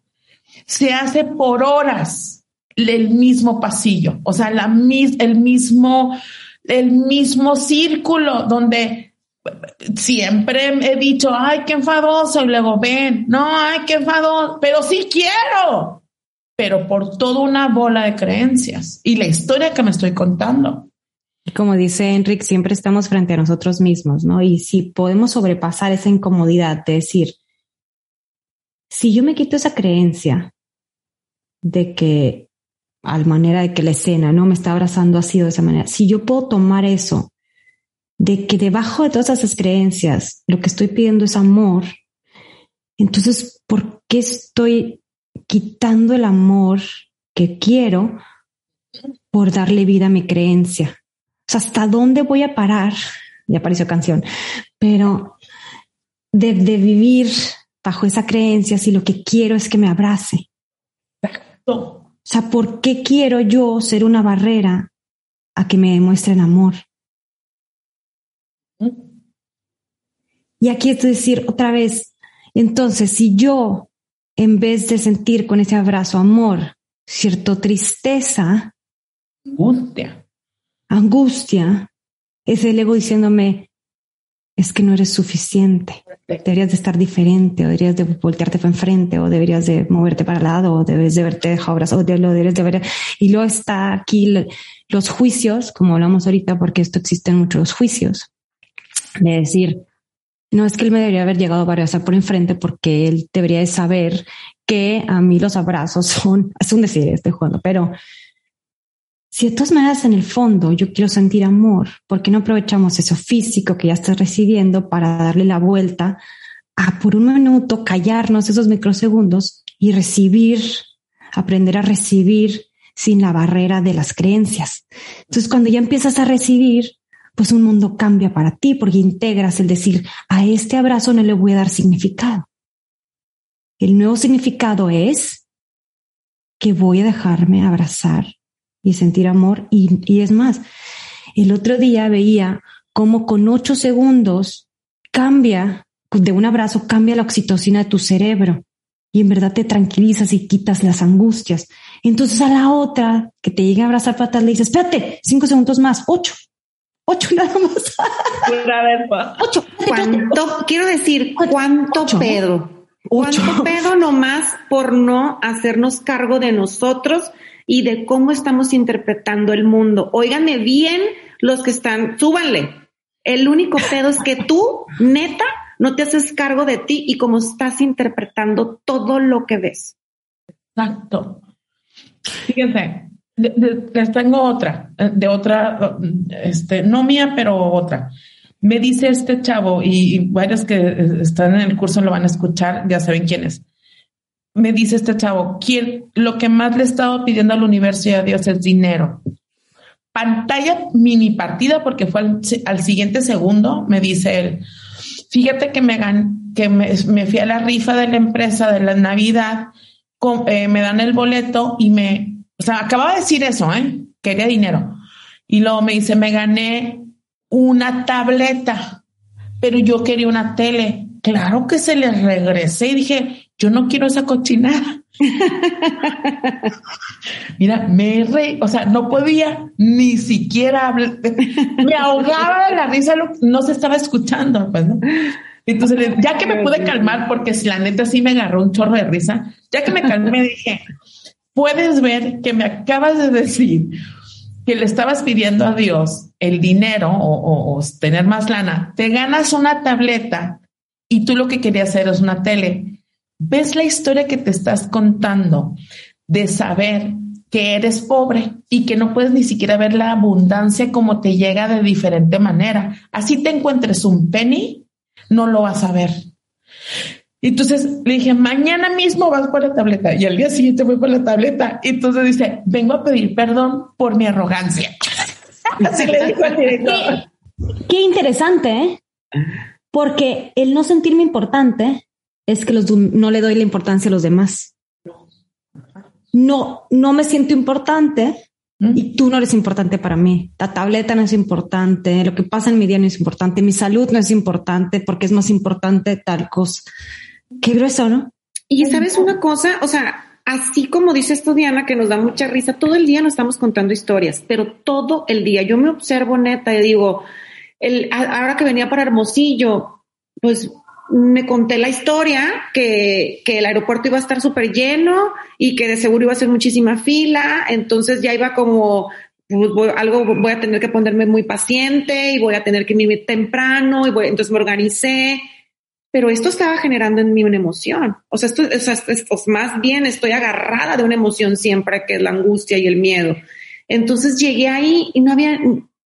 se hace por horas el mismo pasillo, o sea, la, el mismo, el mismo círculo donde siempre he dicho, ay, qué enfadoso, y luego ven, no, ay, qué enfadoso, pero sí quiero, pero por toda una bola de creencias y la historia que me estoy contando. Como dice Enrique, siempre estamos frente a nosotros mismos, ¿no? Y si podemos sobrepasar esa incomodidad de decir, si yo me quito esa creencia de que, al manera de que la escena no me está abrazando así de esa manera, si yo puedo tomar eso, de que debajo de todas esas creencias lo que estoy pidiendo es amor, Entonces, ¿por qué estoy quitando el amor que quiero por darle vida a mi creencia? Sea, ¿hasta dónde voy a parar? Ya apareció canción, pero de, de vivir bajo esa creencia si lo que quiero es que me abrace. O sea, ¿por qué quiero yo ser una barrera a que me demuestren amor? Y aquí es decir otra vez, entonces, si yo, en vez de sentir con ese abrazo amor, cierto tristeza, angustia, angustia, es el ego diciéndome, es que no eres suficiente. Deberías de estar diferente, o deberías de voltearte para enfrente, o deberías de moverte para el lado, o debes de verte dejado o de, lo deberías de ver. Y luego está aquí los juicios, como hablamos ahorita, porque esto existen muchos juicios. De decir, no es que él me debería haber llegado a abrazar por enfrente porque él debería de saber que a mí los abrazos son, (laughs) es un decir, estoy jugando, pero si de todas maneras en el fondo yo quiero sentir amor, ¿por qué no aprovechamos eso físico que ya estás recibiendo para darle la vuelta a por un minuto callarnos esos microsegundos y recibir, aprender a recibir sin la barrera de las creencias? Entonces cuando ya empiezas a recibir, pues un mundo cambia para ti porque integras el decir, a este abrazo no le voy a dar significado. El nuevo significado es que voy a dejarme abrazar y sentir amor. Y, es más, el otro día veía cómo con ocho segundos cambia, de un abrazo cambia la oxitocina de tu cerebro y en verdad te tranquilizas y quitas las angustias. Entonces a la otra que te llegue a abrazar fatal le dices, espérate, cinco segundos más, ocho, ocho (laughs) nada más. a ver, ocho. ¿Cuánto, quiero decir, cuánto pedo? ¿Cuánto pedo nomás por no hacernos cargo de nosotros y de cómo estamos interpretando el mundo. Óiganme bien los que están, súbanle. El único pedo es que tú, neta, no te haces cargo de ti y cómo estás interpretando todo lo que ves. Exacto. Fíjense, les tengo otra, eh, de otra, este, no mía, pero otra. Me dice este chavo, y, y varios que están en el curso lo van a escuchar, ya saben quién es me dice este chavo, lo que más le he estado pidiendo al universo y a Dios es dinero. Pantalla mini partida, porque fue al, siguiente segundo, me dice él, fíjate que me que me, fui a la rifa de la empresa de la Navidad, eh, me dan el boleto y me, o sea, acababa de decir eso, ¿eh? Quería dinero. Y luego me dice, me gané una tableta, pero yo quería una tele. Claro que se le regresé y dije, yo no quiero esa cochinada. (laughs) Mira, me re, o sea, no podía ni siquiera hablar, me ahogaba de la risa, no se estaba escuchando, pues, ¿no? Entonces, ya que me pude calmar, porque si la neta sí me agarró un chorro de risa, ya que me calmé, (laughs) dije, puedes ver que me acabas de decir que le estabas pidiendo a Dios el dinero o, o tener más lana, te ganas una tableta y tú lo que querías hacer es una tele ves la historia que te estás contando de saber que eres pobre y que no puedes ni siquiera ver la abundancia como te llega de diferente manera. Así te encuentres un penny, no lo vas a ver. Entonces le dije, mañana mismo vas por la tableta y al día siguiente voy por la tableta. Y entonces dice, vengo a pedir perdón por mi arrogancia. (laughs) Así le dijo al director. Qué, qué interesante, ¿eh? Porque el no sentirme importante es que los, no le doy la importancia a los demás. No, no me siento importante y tú no eres importante para mí. La tableta no es importante, lo que pasa en mi día no es importante, mi salud no es importante porque es más importante tal cosa. Qué grueso, ¿no? Y sabes una cosa, o sea, así como dice esto Diana, que nos da mucha risa, todo el día nos estamos contando historias, pero todo el día yo me observo neta y digo, el, ahora que venía para Hermosillo, pues me conté la historia que, que el aeropuerto iba a estar súper lleno y que de seguro iba a ser muchísima fila, entonces ya iba como pues, algo voy a tener que ponerme muy paciente y voy a tener que irme temprano y voy, entonces me organicé, pero esto estaba generando en mí una emoción. O sea, esto, o sea, esto, más bien estoy agarrada de una emoción siempre que es la angustia y el miedo. Entonces llegué ahí y no había,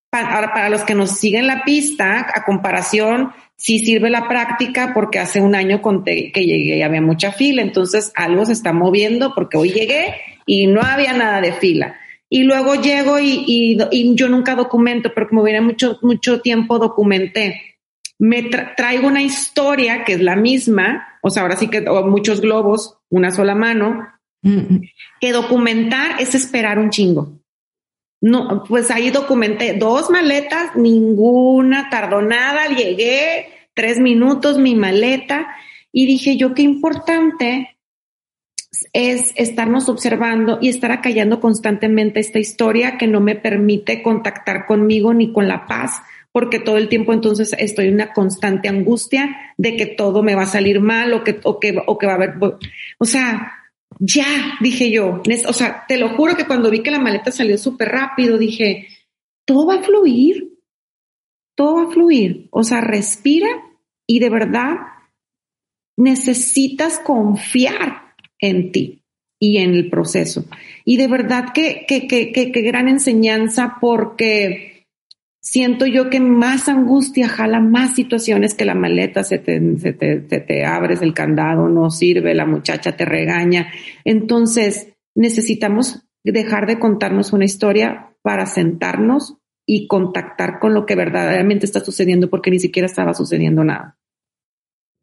para, para los que nos siguen la pista, a comparación sí sirve la práctica porque hace un año conté que llegué y había mucha fila, entonces algo se está moviendo porque hoy llegué y no había nada de fila. Y luego llego y, yo nunca documento, pero como viene mucho, mucho tiempo documenté. Me traigo una historia que es la misma, o sea, ahora sí que muchos globos, una sola mano, mm. que documentar es esperar un chingo. No, pues ahí documenté dos maletas, ninguna, tardó nada, llegué, tres minutos mi maleta y dije yo qué importante es estarnos observando y estar acallando constantemente esta historia que no me permite contactar conmigo ni con la paz, porque todo el tiempo entonces estoy en una constante angustia de que todo me va a salir mal o que, o que, o que va a haber, o sea, ya, dije yo, o sea, te lo juro que cuando vi que la maleta salió súper rápido, dije, todo va a fluir, todo va a fluir, o sea, respira y de verdad necesitas confiar en ti y en el proceso. Y de verdad que, que, que, que, gran enseñanza porque siento yo que más angustia jala más situaciones que la maleta, se te, se te, te abres el candado, no sirve, la muchacha te regaña. Entonces necesitamos dejar de contarnos una historia para sentarnos y contactar con lo que verdaderamente está sucediendo porque ni siquiera estaba sucediendo nada.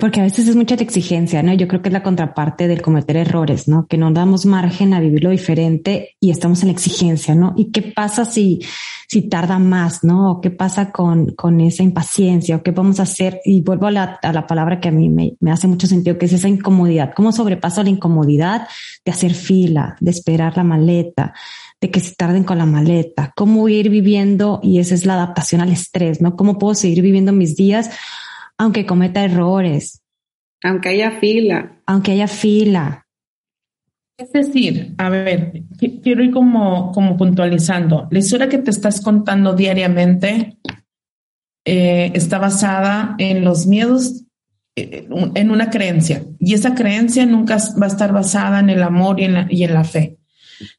Porque a veces es mucha exigencia, ¿no? Yo creo que es la contraparte del cometer errores, ¿no? Que no damos margen a vivir lo diferente y estamos en la exigencia, ¿no? ¿Y qué pasa si, si tarda más, ¿no? ¿O qué pasa con, con esa impaciencia? ¿O qué vamos a hacer? Y vuelvo a la, a la palabra que a mí me, me hace mucho sentido, que es esa incomodidad. ¿Cómo sobrepaso la incomodidad de hacer fila, de esperar la maleta, de que se tarden con la maleta? ¿Cómo ir viviendo? Y esa es la adaptación al estrés, ¿no? ¿Cómo puedo seguir viviendo mis días? Aunque cometa errores. Aunque haya fila. Aunque haya fila. Es decir, a ver, quiero ir como, como puntualizando. La historia que te estás contando diariamente eh, está basada en los miedos, eh, en una creencia. Y esa creencia nunca va a estar basada en el amor y en la, y en la fe,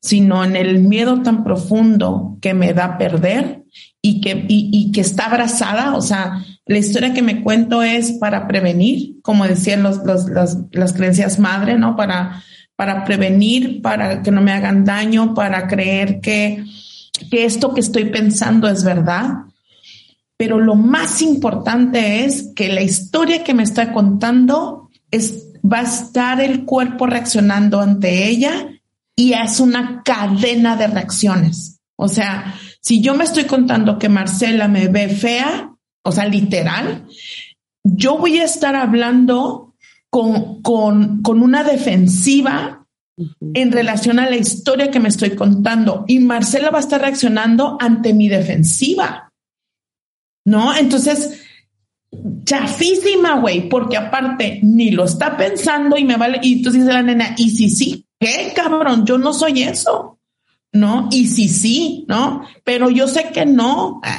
sino en el miedo tan profundo que me da perder y que, y que está abrazada, o sea, la historia que me cuento es para prevenir, como decían los, las, creencias madre, ¿no? Para, para prevenir, para que no me hagan daño, para creer que, que esto que estoy pensando es verdad. Pero lo más importante es que la historia que me está contando es, va a estar el cuerpo reaccionando ante ella y es una cadena de reacciones. O sea, si yo me estoy contando que Marcela me ve fea, o sea, literal, yo voy a estar hablando con, con, con una defensiva en relación a la historia que me estoy contando y Marcela va a estar reaccionando ante mi defensiva. ¿No? Entonces, chafísima, güey, porque aparte ni lo está pensando y me vale. Y entonces dice la nena, y si sí, ¿qué cabrón? Yo no soy eso. ¿No? Y sí, sí, ¿no? Pero yo sé que no. (laughs)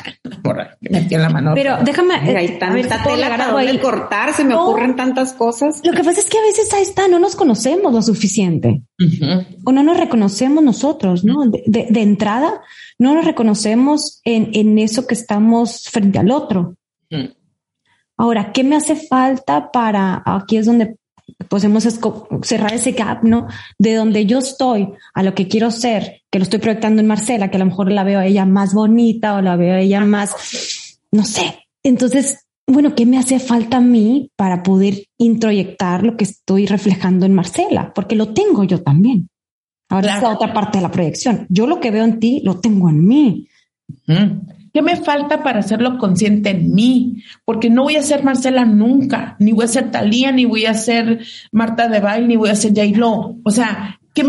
Ah, metí la mano. Pero déjame. hay tanta tela ahí. cortar, se me ocurren tantas cosas. Lo que pasa es que a veces ahí está, no nos conocemos lo suficiente. O no nos reconocemos nosotros, ¿no? De, de, entrada, no nos reconocemos en, en, eso que estamos frente al otro. Ahora, ¿qué me hace falta para, aquí es donde podemos cerrar ese gap, ¿no? De donde yo estoy a lo que quiero ser, que lo estoy proyectando en Marcela, que a lo mejor la veo a ella más bonita o la veo a ella más, no sé. Entonces, bueno, ¿qué me hace falta a mí para poder introyectar lo que estoy reflejando en Marcela? Porque lo tengo yo también. Ahora es la otra parte de la proyección. Yo lo que veo en ti lo tengo en mí. ¿Qué me falta para hacerlo consciente en mí? Porque no voy a ser Marcela nunca, ni voy a ser Talía, ni voy a ser Marta de Bail, ni voy a ser Lo. O sea, ¿qué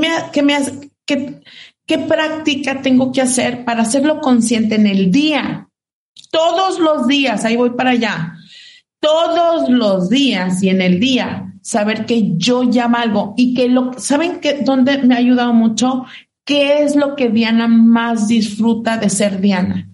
práctica tengo que hacer para hacerlo consciente en el día? Todos los días, ahí voy para allá. Todos los días y en el día, saber que yo llamo algo y que lo, ¿saben que dónde me ha ayudado mucho? ¿Qué es lo que Diana más disfruta de ser Diana?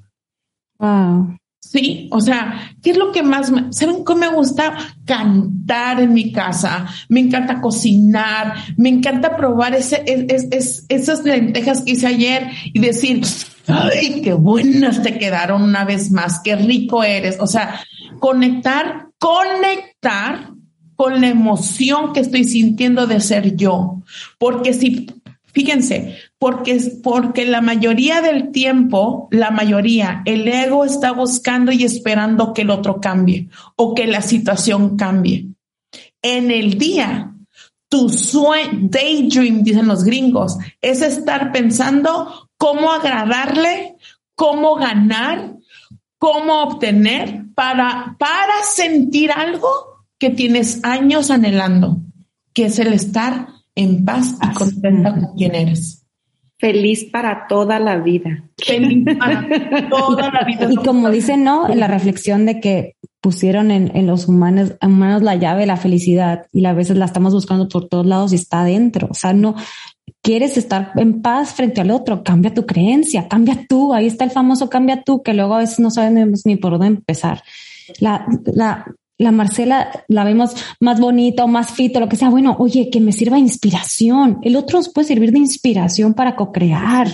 Sí, o sea, ¿qué es lo que más me, ¿saben cómo me gusta cantar en mi casa? Me encanta cocinar, me encanta probar ese, es, esas lentejas que hice ayer y decir, ay, qué buenas te quedaron una vez más, qué rico eres. O sea, conectar conectar con la emoción que estoy sintiendo de ser yo. Porque si, fíjense, porque, porque la mayoría del tiempo, la mayoría, el ego está buscando y esperando que el otro cambie o que la situación cambie. En el día, tu sueño, daydream, dicen los gringos, es estar pensando cómo agradarle, cómo ganar, cómo obtener para, para sentir algo que tienes años anhelando, que es el estar en paz y contenta con quien eres. Feliz para toda la vida. Feliz para toda la vida. Y como dicen, ¿no? En la reflexión de que pusieron en, los humanos, humanos la llave de la felicidad y a veces la estamos buscando por todos lados y está adentro. O sea, no quieres estar en paz frente al otro, cambia tu creencia, cambia tú. Ahí está el famoso cambia tú, que luego a veces no sabemos ni por dónde empezar. La, la, la Marcela la vemos más bonita o más fito, lo que sea. Bueno, oye, que me sirva de inspiración. El otro nos puede servir de inspiración para co-crear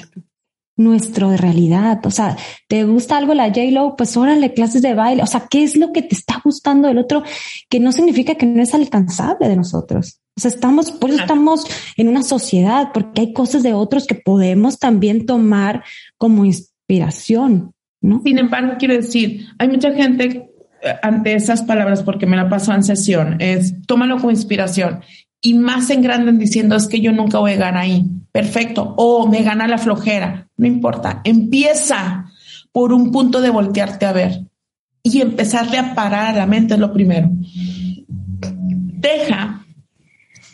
nuestro de realidad. O sea, ¿te gusta algo la J-Lo? Pues órale, clases de baile. O sea, ¿qué es lo que te está gustando del otro? Que no significa que no es alcanzable de nosotros. O sea, estamos, por eso estamos en una sociedad, porque hay cosas de otros que podemos también tomar como inspiración, ¿no? Sin embargo, quiero decir, hay mucha gente ante esas palabras, porque me la pasó en sesión, es tómalo como inspiración y más en grande diciendo es que yo nunca voy a ganar ahí. Perfecto. O me gana la flojera. No importa. Empieza por un punto de voltearte a ver y empezarle a parar a la mente es lo primero. Deja,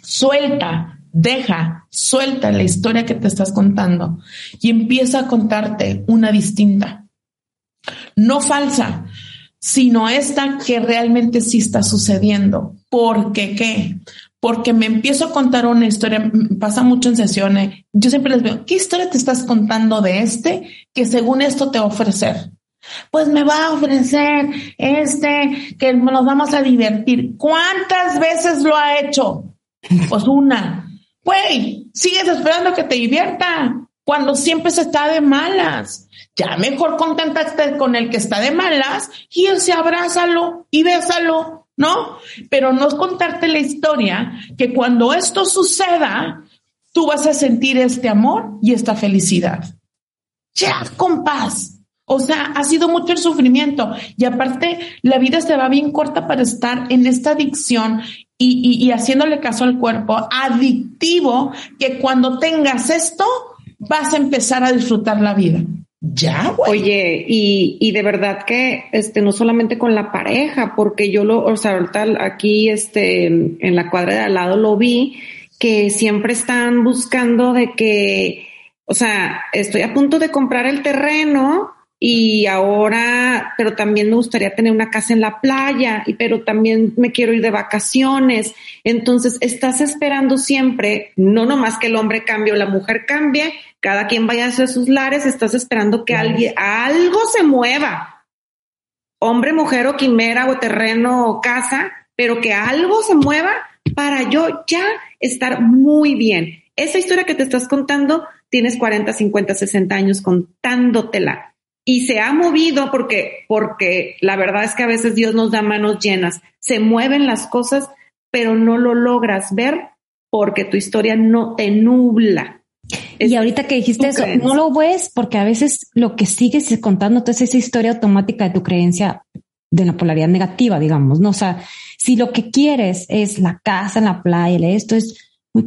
suelta, deja, suelta la historia que te estás contando y empieza a contarte una distinta. No falsa, sino esta que realmente sí está sucediendo. ¿Por qué qué? Porque me empiezo a contar una historia, pasa mucho en sesiones, yo siempre les veo, ¿qué historia te estás contando de este que según esto te va a ofrecer? Pues me va a ofrecer este que nos vamos a divertir. ¿Cuántas veces lo ha hecho? Pues una. Güey, sigues esperando que te divierta cuando siempre se está de malas. Ya mejor conténtate con el que está de malas y él se abrázalo y bésalo, ¿no? Pero no es contarte la historia que cuando esto suceda, tú vas a sentir este amor y esta felicidad. Ya, con paz. O sea, ha sido mucho el sufrimiento y aparte la vida se va bien corta para estar en esta adicción y, y haciéndole caso al cuerpo adictivo que cuando tengas esto vas a empezar a disfrutar la vida. Ya, Oye, y, y de verdad que este no solamente con la pareja, porque yo lo, o sea, ahorita aquí este en la cuadra de al lado lo vi que siempre están buscando de que, o sea, estoy a punto de comprar el terreno y ahora, pero también me gustaría tener una casa en la playa, y pero también me quiero ir de vacaciones. Entonces, estás esperando siempre, no nomás que el hombre cambie o la mujer cambie, cada quien vaya hacia sus lares, estás esperando que alguien, algo se mueva. Hombre, mujer o quimera o terreno o casa, pero que algo se mueva para yo ya estar muy bien. Esa historia que te estás contando, tienes 40, 50, 60 años contándotela y se ha movido porque, porque la verdad es que a veces Dios nos da manos llenas. Se mueven las cosas, pero no lo logras ver porque tu historia no te nubla. Y ahorita que dijiste eso, no lo ves porque a veces lo que sigues contándote es esa historia automática de tu creencia de la polaridad negativa, digamos, ¿no? O sea, si lo que quieres es la casa la playa, esto es,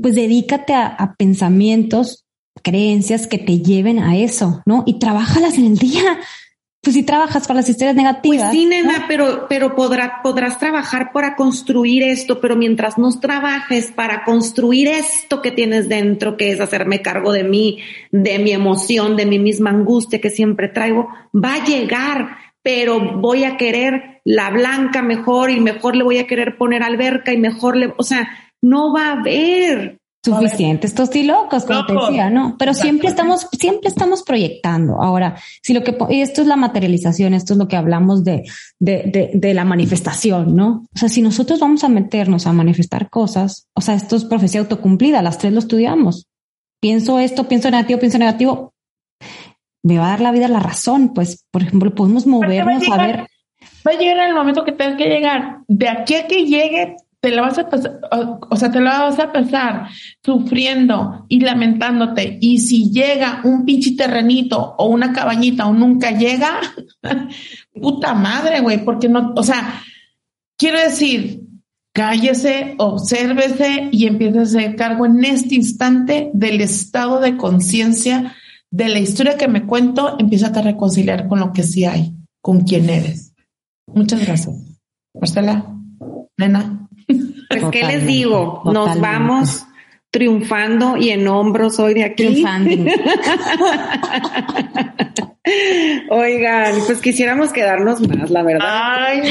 pues dedícate a pensamientos creencias que te lleven a eso, ¿no? Y trabajalas en el día. Pues si trabajas para las historias negativas. Pues sí, nena, pero, pero podrá, podrás trabajar para construir esto, pero mientras no trabajes para construir esto que tienes dentro, que es hacerme cargo de mí, de mi emoción, de mi misma angustia que siempre traigo, va a llegar, pero voy a querer la blanca mejor y mejor le voy a querer poner alberca y mejor le, o sea, no va a haber suficiente. Estos sí locos, como te decía, ¿no? Pero siempre estamos, siempre estamos proyectando. Ahora, si lo que, y esto es la materialización, esto es lo que hablamos de, de, de, de, la manifestación, ¿no? O sea, si nosotros vamos a meternos a manifestar cosas, o sea, esto es profecía autocumplida, las tres lo estudiamos. Pienso esto, pienso negativo, pienso negativo, me va a dar la vida la razón, pues, por ejemplo, podemos movernos a ver va a llegar el momento que tenga que llegar. De aquí a que llegue, te la vas a pasar, o, sea, te la vas a pasar sufriendo y lamentándote. Y si llega un pinche terrenito o una cabañita o nunca llega, (laughs) puta madre, güey, porque no, o sea, quiero decir, cállese, obsérvese y empiece a hacer cargo en este instante del estado de conciencia de la historia que me cuento, empieza a reconciliar con lo que sí hay, con quién eres. Muchas gracias. Marcela, nena. Pues, ¿qué les digo? Nos vamos triunfando y en hombros hoy de aquí. Triunfando. (laughs) Oigan, pues quisiéramos quedarnos más, la verdad. Ay,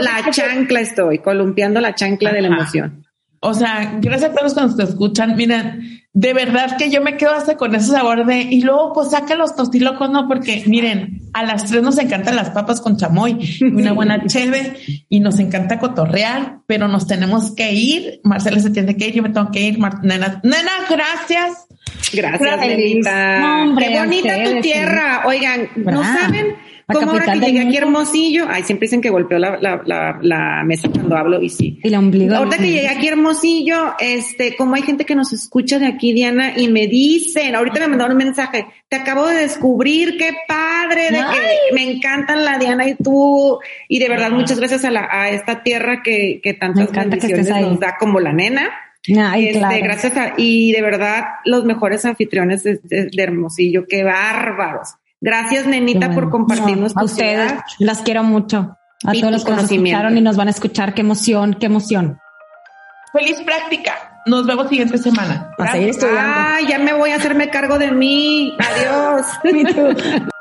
la chancla estoy, columpiando la chancla de la emoción. O sea, gracias a todos los que nos escuchan. Miren, de verdad que yo me quedo hasta con ese sabor de, y luego pues saca los tostilocos, no, porque miren, a las tres nos encantan las papas con chamoy, una buena cheve y nos encanta cotorrear, pero nos tenemos que ir. Marcela se tiene que ir, yo me tengo que ir. nena, nena, gracias. Gracias, Nenita. Qué bonita tu tierra. Oigan, ¿no saben? Como ahora que llegué aquí Hermosillo, ay, siempre dicen que golpeó la, la, la, mesa cuando hablo y sí. Y la ombligo. Ahorita que llegué aquí Hermosillo, este, como hay gente que nos escucha de aquí, Diana, y me dicen, ahorita me mandaron un mensaje, te acabo de descubrir, qué padre, de que me encantan la Diana y tú, y de verdad muchas gracias a, la, a esta tierra que, que tantas bendiciones nos da como la nena. este, Gracias a, y de verdad, los mejores anfitriones de, de Hermosillo, qué bárbaros. Gracias, nenita, por compartirnos. a ustedes, las quiero mucho. A todos los que nos escucharon y nos van a escuchar. Qué emoción, qué emoción. Feliz práctica. Nos vemos siguiente semana. A seguir estudiando. Ay, ya me voy a hacerme cargo de mí. Adiós. (laughs)